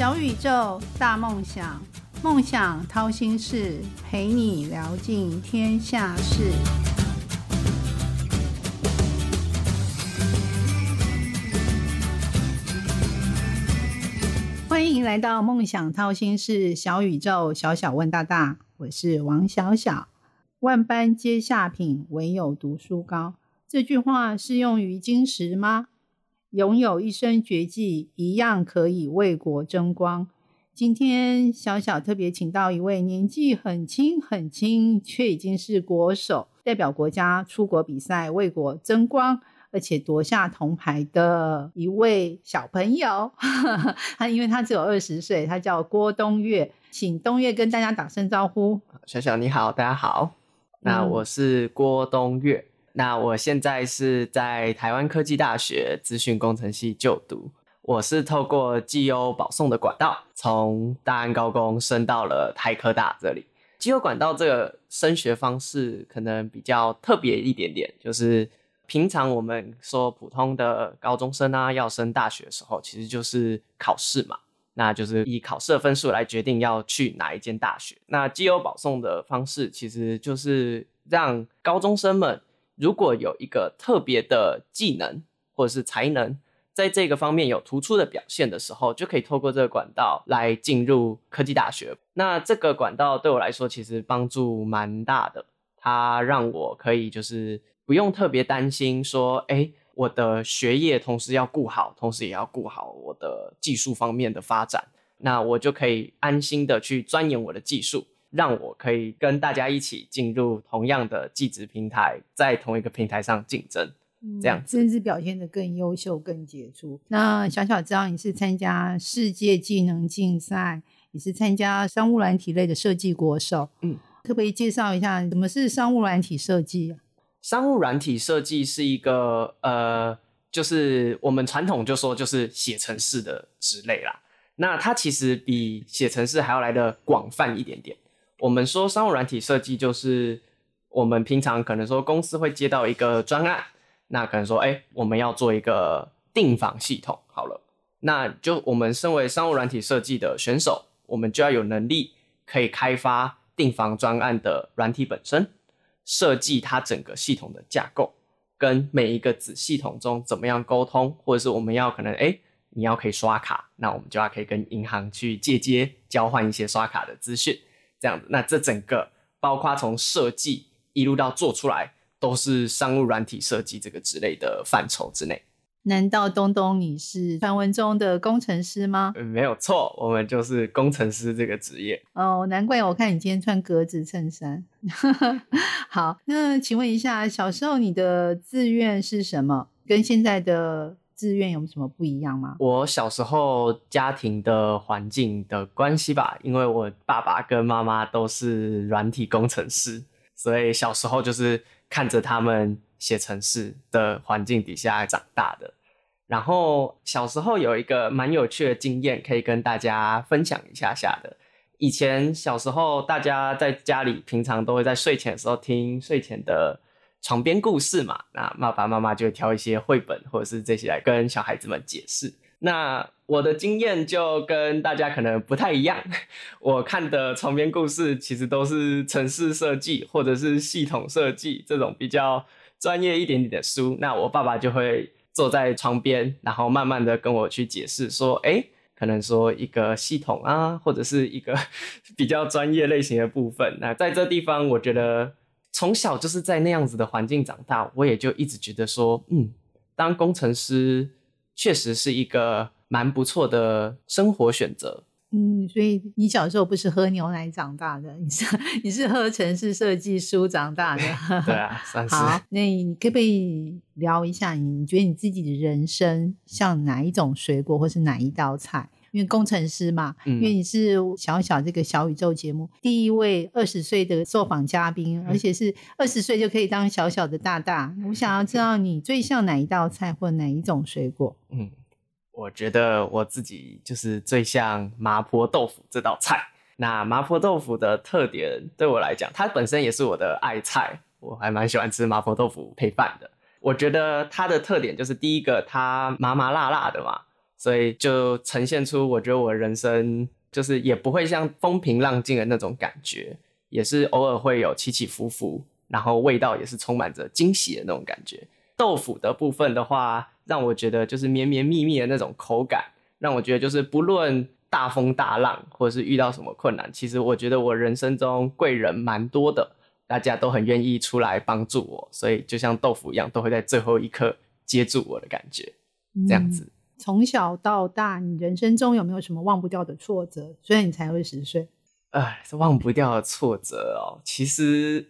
小宇宙，大梦想，梦想掏心事，陪你聊尽天下事。欢迎来到梦想掏心事，小宇宙，小小问大大，我是王小小。万般皆下品，唯有读书高。这句话适用于今时吗？拥有一身绝技，一样可以为国争光。今天小小特别请到一位年纪很轻很轻，却已经是国手，代表国家出国比赛，为国争光，而且夺下铜牌的一位小朋友。他因为他只有二十岁，他叫郭东岳，请东岳跟大家打声招呼。小小你好，大家好。那我是郭东岳。那我现在是在台湾科技大学资讯工程系就读，我是透过绩优保送的管道，从大安高工升到了台科大这里。绩优管道这个升学方式可能比较特别一点点，就是平常我们说普通的高中生啊，要升大学的时候，其实就是考试嘛，那就是以考试的分数来决定要去哪一间大学。那绩优保送的方式，其实就是让高中生们。如果有一个特别的技能或者是才能，在这个方面有突出的表现的时候，就可以透过这个管道来进入科技大学。那这个管道对我来说其实帮助蛮大的，它让我可以就是不用特别担心说，哎，我的学业同时要顾好，同时也要顾好我的技术方面的发展，那我就可以安心的去钻研我的技术。让我可以跟大家一起进入同样的技职平台，在同一个平台上竞争，这样甚至表现的更优秀、更杰出。那小小知道你是参加世界技能竞赛，你是参加商务软体类的设计国手，嗯，可不可以介绍一下什么是商务软体设计？啊商务软体设计是一个呃，就是我们传统就说就是写程式的职类啦。那它其实比写程式还要来的广泛一点点。我们说商务软体设计，就是我们平常可能说公司会接到一个专案，那可能说，哎，我们要做一个订房系统，好了，那就我们身为商务软体设计的选手，我们就要有能力可以开发订房专案的软体本身，设计它整个系统的架构，跟每一个子系统中怎么样沟通，或者是我们要可能，哎，你要可以刷卡，那我们就要可以跟银行去借接交换一些刷卡的资讯。这样子，那这整个包括从设计一路到做出来，都是商务软体设计这个之类的范畴之内。难道东东你是传闻中的工程师吗？没有错，我们就是工程师这个职业。哦，难怪我看你今天穿格子衬衫。好，那请问一下，小时候你的志愿是什么？跟现在的？志愿有什么不一样吗？我小时候家庭的环境的关系吧，因为我爸爸跟妈妈都是软体工程师，所以小时候就是看着他们写程式的环境底下长大的。然后小时候有一个蛮有趣的经验，可以跟大家分享一下下的。以前小时候大家在家里平常都会在睡前的时候听睡前的。床边故事嘛，那爸爸妈妈就会挑一些绘本或者是这些来跟小孩子们解释。那我的经验就跟大家可能不太一样，我看的床边故事其实都是城市设计或者是系统设计这种比较专业一点点的书。那我爸爸就会坐在床边，然后慢慢的跟我去解释说，哎，可能说一个系统啊，或者是一个 比较专业类型的部分。那在这地方，我觉得。从小就是在那样子的环境长大，我也就一直觉得说，嗯，当工程师确实是一个蛮不错的生活选择。嗯，所以你小时候不是喝牛奶长大的，你是 你是喝城市设计书长大的。对啊，算是。好，那你可不可以聊一下，你觉得你自己的人生像哪一种水果，或是哪一道菜？因为工程师嘛，因为你是小小这个小宇宙节目第一位二十岁的受访嘉宾，而且是二十岁就可以当小小的大大。我想要知道你最像哪一道菜或哪一种水果？嗯，我觉得我自己就是最像麻婆豆腐这道菜。那麻婆豆腐的特点对我来讲，它本身也是我的爱菜，我还蛮喜欢吃麻婆豆腐配饭的。我觉得它的特点就是第一个，它麻麻辣辣的嘛。所以就呈现出我觉得我人生就是也不会像风平浪静的那种感觉，也是偶尔会有起起伏伏，然后味道也是充满着惊喜的那种感觉。豆腐的部分的话，让我觉得就是绵绵密密的那种口感，让我觉得就是不论大风大浪或者是遇到什么困难，其实我觉得我人生中贵人蛮多的，大家都很愿意出来帮助我，所以就像豆腐一样，都会在最后一刻接住我的感觉，这样子。从小到大，你人生中有没有什么忘不掉的挫折？虽然你才二十岁，哎，忘不掉的挫折哦。其实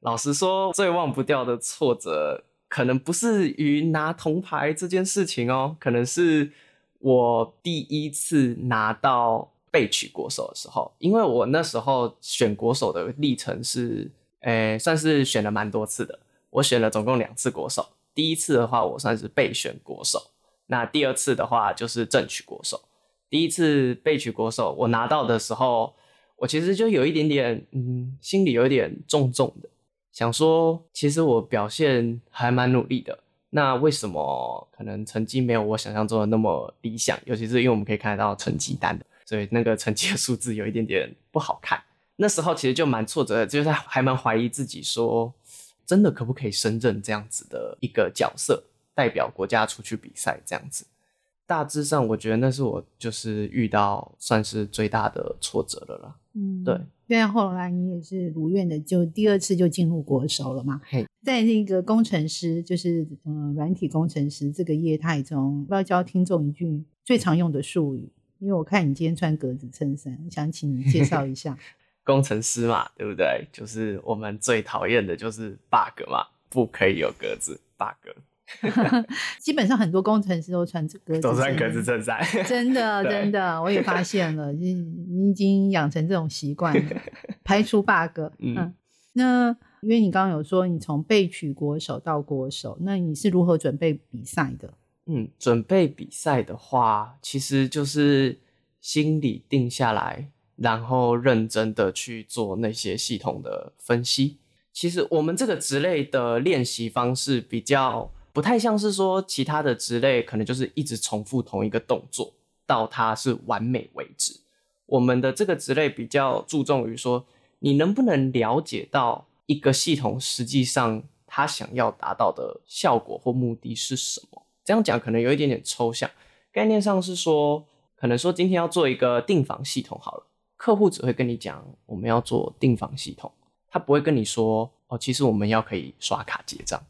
老实说，最忘不掉的挫折，可能不是于拿铜牌这件事情哦，可能是我第一次拿到被取国手的时候。因为我那时候选国手的历程是，诶，算是选了蛮多次的。我选了总共两次国手，第一次的话，我算是备选国手。那第二次的话就是正取国手，第一次被取国手，我拿到的时候，我其实就有一点点，嗯，心里有一点重重的，想说，其实我表现还蛮努力的，那为什么可能成绩没有我想象中的那么理想？尤其是因为我们可以看得到成绩单的，所以那个成绩的数字有一点点不好看。那时候其实就蛮挫折的，就是还蛮怀疑自己，说真的可不可以胜任这样子的一个角色？代表国家出去比赛这样子，大致上我觉得那是我就是遇到算是最大的挫折了啦。嗯，对。虽然后来你也是如愿的，就第二次就进入国手了嘛。嘿在那个工程师，就是嗯软体工程师这个业态中，要教听众一句最常用的术语，因为我看你今天穿格子衬衫，想请你介绍一下。工程师嘛，对不对？就是我们最讨厌的就是 bug 嘛，不可以有格子 bug。基本上很多工程师都穿格子，都穿格子衬衫。真的，真的，我也发现了，你你已经养成这种习惯了，排除 bug。嗯，那因为你刚刚有说你从被取国手到国手，那你是如何准备比赛的？嗯，准备比赛的话，其实就是心里定下来，然后认真的去做那些系统的分析。其实我们这个职类的练习方式比较。不太像是说其他的职类，可能就是一直重复同一个动作到它是完美为止。我们的这个职类比较注重于说，你能不能了解到一个系统实际上它想要达到的效果或目的是什么？这样讲可能有一点点抽象。概念上是说，可能说今天要做一个订房系统好了，客户只会跟你讲我们要做订房系统，他不会跟你说哦，其实我们要可以刷卡结账。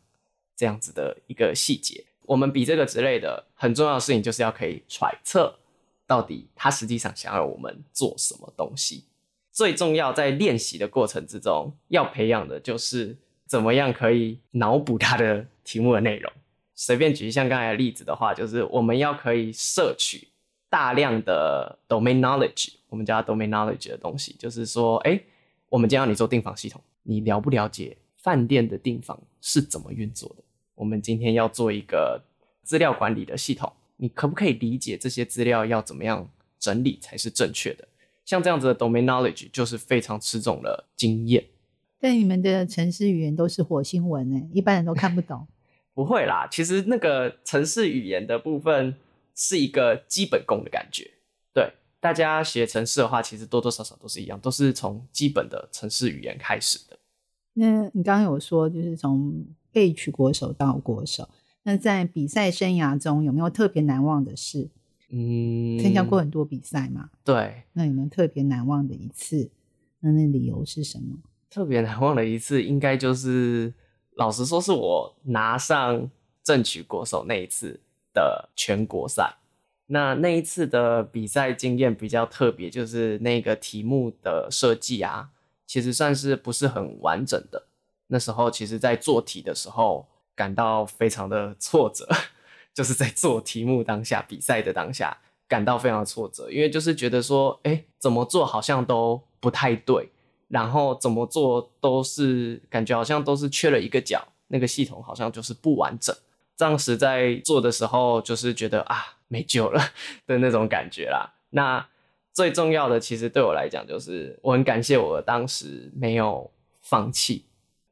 这样子的一个细节，我们比这个之类的很重要的事情，就是要可以揣测到底他实际上想要我们做什么东西。最重要在练习的过程之中，要培养的就是怎么样可以脑补他的题目的内容。随便举像刚才的例子的话，就是我们要可以摄取大量的 domain knowledge，我们叫 domain knowledge 的东西，就是说，哎，我们今天要你做订房系统，你了不了解？饭店的订房是怎么运作的？我们今天要做一个资料管理的系统，你可不可以理解这些资料要怎么样整理才是正确的？像这样子的 domain knowledge 就是非常吃重了经验。但你们的城市语言都是火星文呢，一般人都看不懂。不会啦，其实那个城市语言的部分是一个基本功的感觉。对，大家写城市的话，其实多多少少都是一样，都是从基本的城市语言开始的。那你刚刚有说，就是从被取国手到国手，那在比赛生涯中有没有特别难忘的事？嗯，参加过很多比赛嘛。对，那有没有特别难忘的一次？那那理由是什么？特别难忘的一次，应该就是老实说，是我拿上正取国手那一次的全国赛。那那一次的比赛经验比较特别，就是那个题目的设计啊。其实算是不是很完整的。那时候，其实在做题的时候，感到非常的挫折，就是在做题目当下、比赛的当下，感到非常挫折，因为就是觉得说，哎，怎么做好像都不太对，然后怎么做都是感觉好像都是缺了一个角，那个系统好像就是不完整。当时在做的时候，就是觉得啊，没救了 的那种感觉啦。那。最重要的，其实对我来讲，就是我很感谢我当时没有放弃。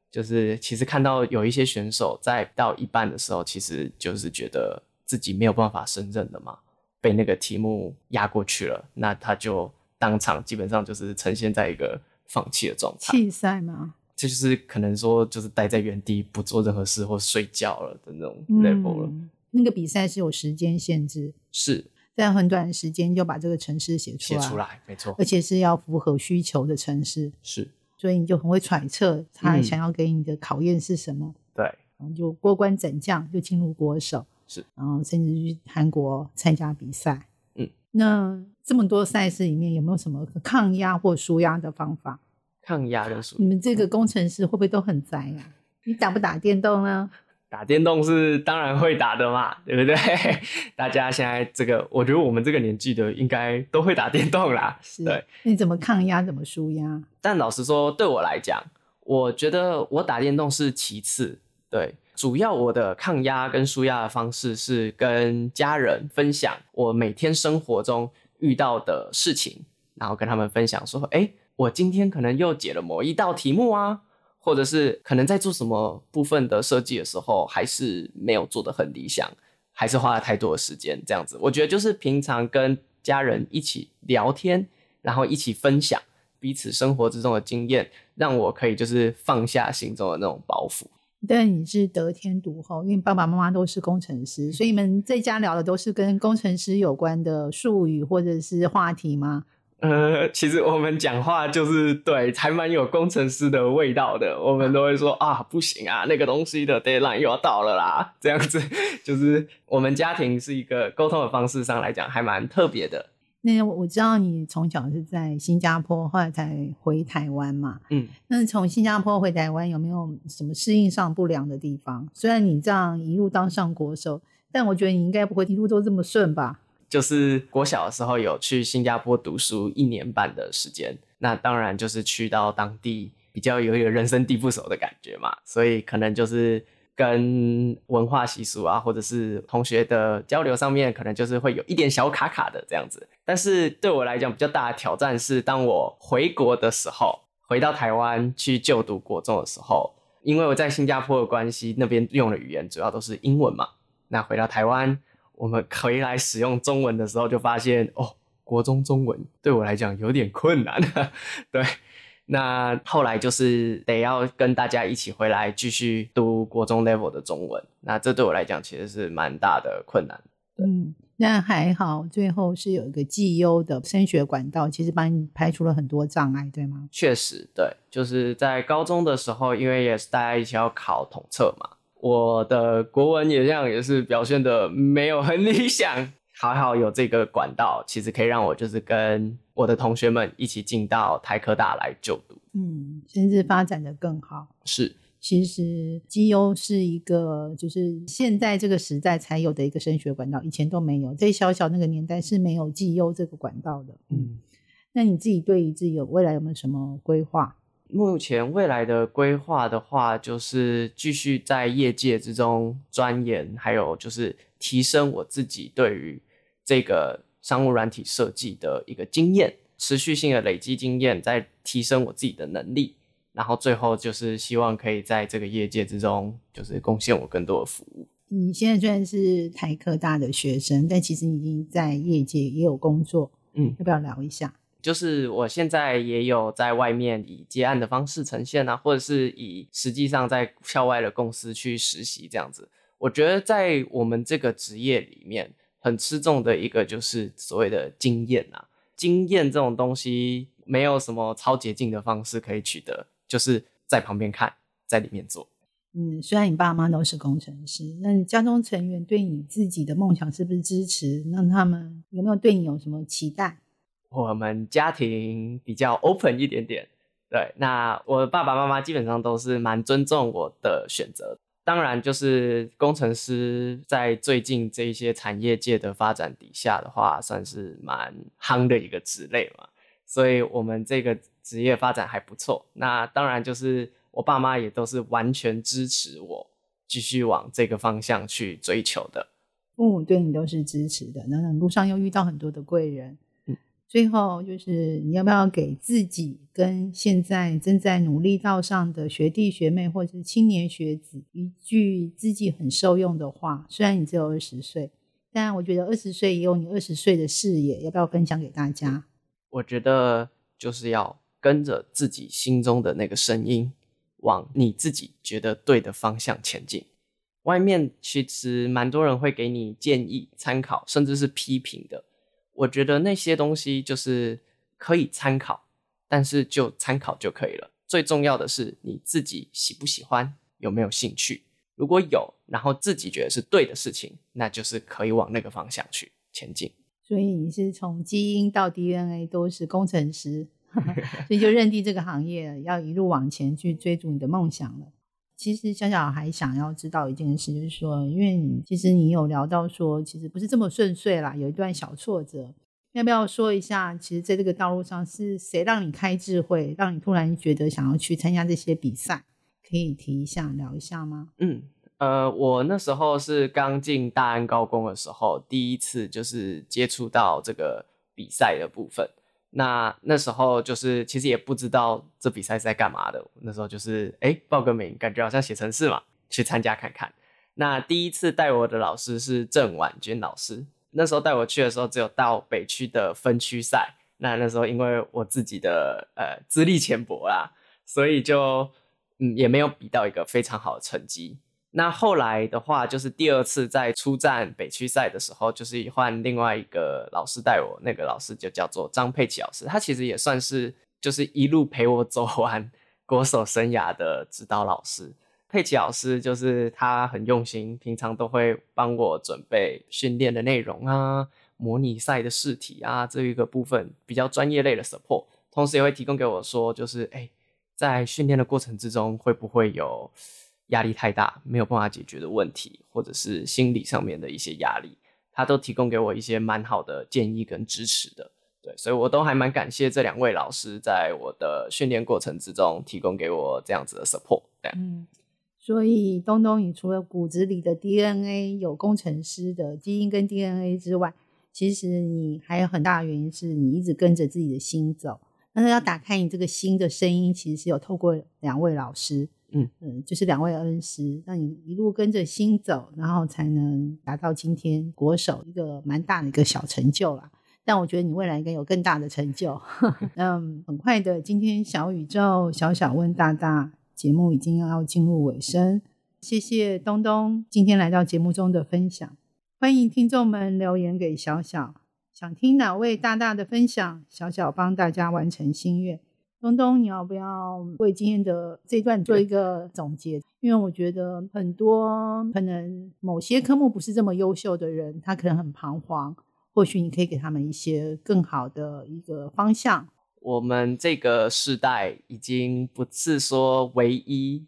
就是其实看到有一些选手在到一半的时候，其实就是觉得自己没有办法胜任的嘛。被那个题目压过去了，那他就当场基本上就是呈现在一个放弃的状态。弃赛吗？这就是可能说就是待在原地不做任何事或睡觉了的那种 level 了。嗯那个比赛是有时间限制，是在很短的时间就把这个城市写出来，写出来，没错。而，且是要符合需求的城市，是。所以你就很会揣测他嗯。想要给你的考验是什么，对，然后就过关斩将，就进入国手，是，然后甚至去韩国参加比赛。嗯，那这么多赛事里面有没有什么抗压或舒压的方法？抗压跟舒你们这个。工程师会不会都很宅呀、你打不打电动呢？打电动是当然会打的嘛，对不对？大家现在这个，我觉得我们这个年纪的应该都会打电动啦。是，对，你怎么抗压？怎么舒压？但老实说，对我来讲，我觉得我打电动是其次，对，主要我的抗压跟舒压的方式是跟家人分享我每天生活中遇到的事情，然后跟他们分享说，哎，我今天可能又解了某一道题目啊，或者是可能在做什么部分的设计的时候，还是没有做的很理想，还是花了太多的时间，这样子，我觉得就是平常跟家人一起聊天，然后一起分享。彼此生活之中的经验，让我可以就是放下心中的那种包袱。但你是得天独厚，因为爸爸妈妈都是工程师，所以你们在家聊的都是跟工程师有关的术语或者是话题吗？呃，其实我们讲话就是对，还蛮有工程师的味道的。我们都会说啊，不行啊，那个东西的 deadline 又要到了啦，这样子 就是我们家庭是一个沟通的方式上来讲还蛮特别的。那我我知道你从小是在新加坡，后来才回台湾嘛。嗯，那从新加坡回台湾有没有什么适应上不良的地方？虽然你这样一路当上国手，但我觉得你应该不会一路都这么顺吧？就是国小的时候有去新加坡读书一年半的时间，那当然就是去到当地比较有一个人生地不熟的感觉嘛，所以可能就是跟文化习俗啊，或者是同学的交流上面，可能就是会有一点小卡卡的这样子。但是对我来讲，比较大的挑战是，当我回国的时候，回到台湾去就读国中的时候，因为我在新加坡的关系，那边用的语言主要都是英文嘛。那回到台湾，我们回来使用中文的时候，就发现哦，国中中文对我来讲有点困难。对，那后来就是得要跟大家一起回来继续读国中 level 的中文。那这对我来讲其实是蛮大的困难。嗯，那还好，最后是有一个绩优的升学管道，其实帮你排除了很多障碍，对吗？确实，对，就是在高中的时候，因为也是大家一起要考统测嘛，我的国文也这样，也是表现的没有很理想。还 好有这个管道，其实可以让我就是跟我的同学们一起进到台科大来就读。嗯，甚至发展的更好。是，其实绩优是一个，就是现在这个时代才有的一个升学管道，以前都没有，在小小那个年代是没有绩优这个管道的。嗯，嗯，那你自己对于自己有未来有没有什么规划？目前未来的规划的话，就是继续在业界之中钻研，还有就是提升我自己对于这个商务软体设计的一个经验，持续性的累积经验，再提升我自己的能力，然后最后就是希望可以在这个业界之中，就是贡献我更多的服务。你现在虽然是台科大的学生，但其实你已经在业界也有工作，嗯，要不要聊一下？就是我现在也有在外面以接案的方式呈现啊，或者是以实际上在校外的公司去实习这样子。我觉得在我们这个职业里面，很吃重的一个就是所谓的经验啊。经验这种东西没有什么超捷径的方式可以取得，就是在旁边看，在里面做。嗯，虽然你爸妈都是工程师，那你家中成员对你自己的梦想是不是支持？那他们有没有对你有什么期待？我们家庭比较 open 一点点，对，那我爸爸妈妈基本上都是蛮尊重我的选择。当然，就是工程师在最近这一些产业界的发展底下的话，算是蛮夯的一个职类嘛，所以我们这个职业发展还不错。那当然，就是我爸妈也都是完全支持我继续往这个方向去追求的。父母对你都是支持的，那路上又遇到很多的贵人。最后就是你要不要给自己跟现在正在努力道上的学弟学妹或者是青年学子一句自己很受用的话？虽然你只有二十岁，但我觉得二十岁也有你二十岁的视野，要不要分享给大家？我觉得就是要跟着自己心中的那个声音，往你自己觉得对的方向前进。外面其实蛮多人会给你建议、参考，甚至是批评的。我觉得那些东西就是可以参考，但是就参考就可以了。最重要的是你自己喜不喜欢，有没有兴趣。如果有，然后自己觉得是对的事情，那就是可以往那个方向去前进。所以你是从基因到 DNA 都是工程师，所以就认定这个行业要一路往前去追逐你的梦想了。其实小小还想要知道一件事，就是说，因为其实你有聊到说，其实不是这么顺遂啦，有一段小挫折，要不要说一下？其实在这个道路上是谁让你开智慧，让你突然觉得想要去参加这些比赛？可以提一下聊一下吗？嗯，呃，我那时候是刚进大安高工的时候，第一次就是接触到这个比赛的部分。那那时候就是其实也不知道这比赛是在干嘛的。那时候就是哎报个名，感觉好像写程式嘛，去参加看看。那第一次带我的老师是郑婉君老师。那时候带我去的时候，只有到北区的分区赛。那那时候因为我自己的呃资历浅薄啦，所以就嗯也没有比到一个非常好的成绩。那后来的话，就是第二次在出战北区赛的时候，就是换另外一个老师带我，那个老师就叫做张佩奇老师，他其实也算是就是一路陪我走完 国手生涯的指导老师。佩奇老师就是他很用心，平常都会帮我准备训练的内容啊，模拟赛的试题啊，这一个部分比较专业类的 support，同时也会提供给我说，就是哎，在训练的过程之中会不会有。压力太大，没有办法解决的问题，或者是心理上面的一些压力，他都提供给我一些蛮好的建议跟支持的。对，所以我都还蛮感谢这两位老师在我的训练过程之中提供给我这样子的 support。嗯，所以东东，你除了骨子里的 DNA 有工程师的基因跟 DNA 之外，其实你还有很大的原因是你一直跟着自己的心走。但是要打开你这个心的声音，其实是有透过两位老师。嗯嗯，就是两位恩师，让你一路跟着心走，然后才能达到今天国手一个蛮大的一个小成就啦。但我觉得你未来应该有更大的成就。嗯，很快的，今天小宇宙小小问大大节目已经要进入尾声，谢谢东东今天来到节目中的分享。欢迎听众们留言给小小，想听哪位大大的分享，小小帮大家完成心愿。东东，你要不要为今天的这段做一个总结？因为我觉得很多可能某些科目不是这么优秀的人，他可能很彷徨。或许你可以给他们一些更好的一个方向。我们这个时代已经不是说唯一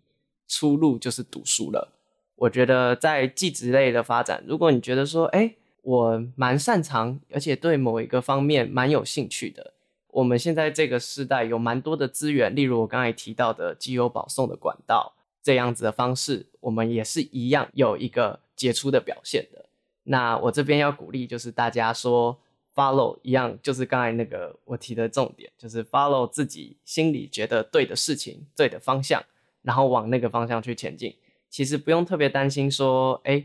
出路就是读书了。我觉得在技职类的发展，如果你觉得说，哎，我蛮擅长，而且对某一个方面蛮有兴趣的。我们现在这个时代有蛮多的资源，例如我刚才提到的机油保送的管道这样子的方式，我们也是一样有一个杰出的表现的。那我这边要鼓励就是大家说 follow 一样，就是刚才那个我提的重点，就是 follow 自己心里觉得对的事情、对的方向，然后往那个方向去前进。其实不用特别担心说，哎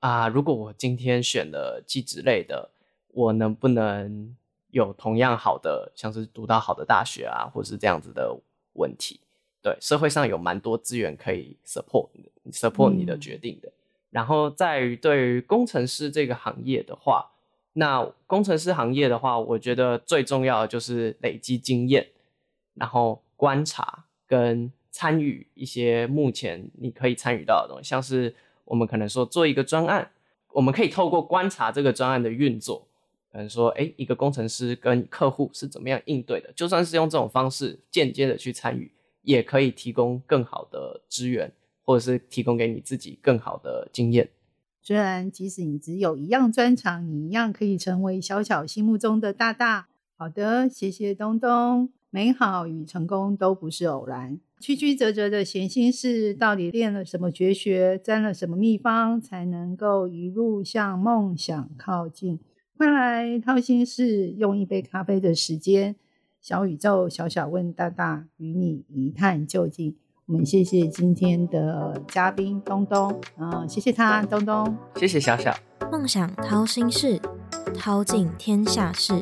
啊，如果我今天选了机职类的，我能不能？有同样好的，像是读到好的大学啊，或是这样子的问题，对社会上有蛮多资源可以 support support 你的决定的。然后在于对于工程师这个行业的话，那工程师行业的话，我觉得最重要的就是累积经验，然后观察跟参与一些目前你可以参与到的东西，像是我们可能说做一个专案，我们可以透过观察这个专案的运作。可能说，哎，一个工程师跟客户是怎么样应对的？就算是用这种方式间接的去参与，也可以提供更好的资源，或者是提供给你自己更好的经验。虽然即使你只有一样专长，你一样可以成为小小心目中的大大。好的，谢谢东东。美好与成功都不是偶然，曲曲折折的闲心事，到底练了什么绝学，沾了什么秘方，才能够一路向梦想靠近？快来掏心事，用一杯咖啡的时间，小宇宙小小问大大，与你一探究竟。我们谢谢今天的嘉宾东东，嗯，谢谢他，东东，谢谢小小。梦想掏心事，掏尽天下事。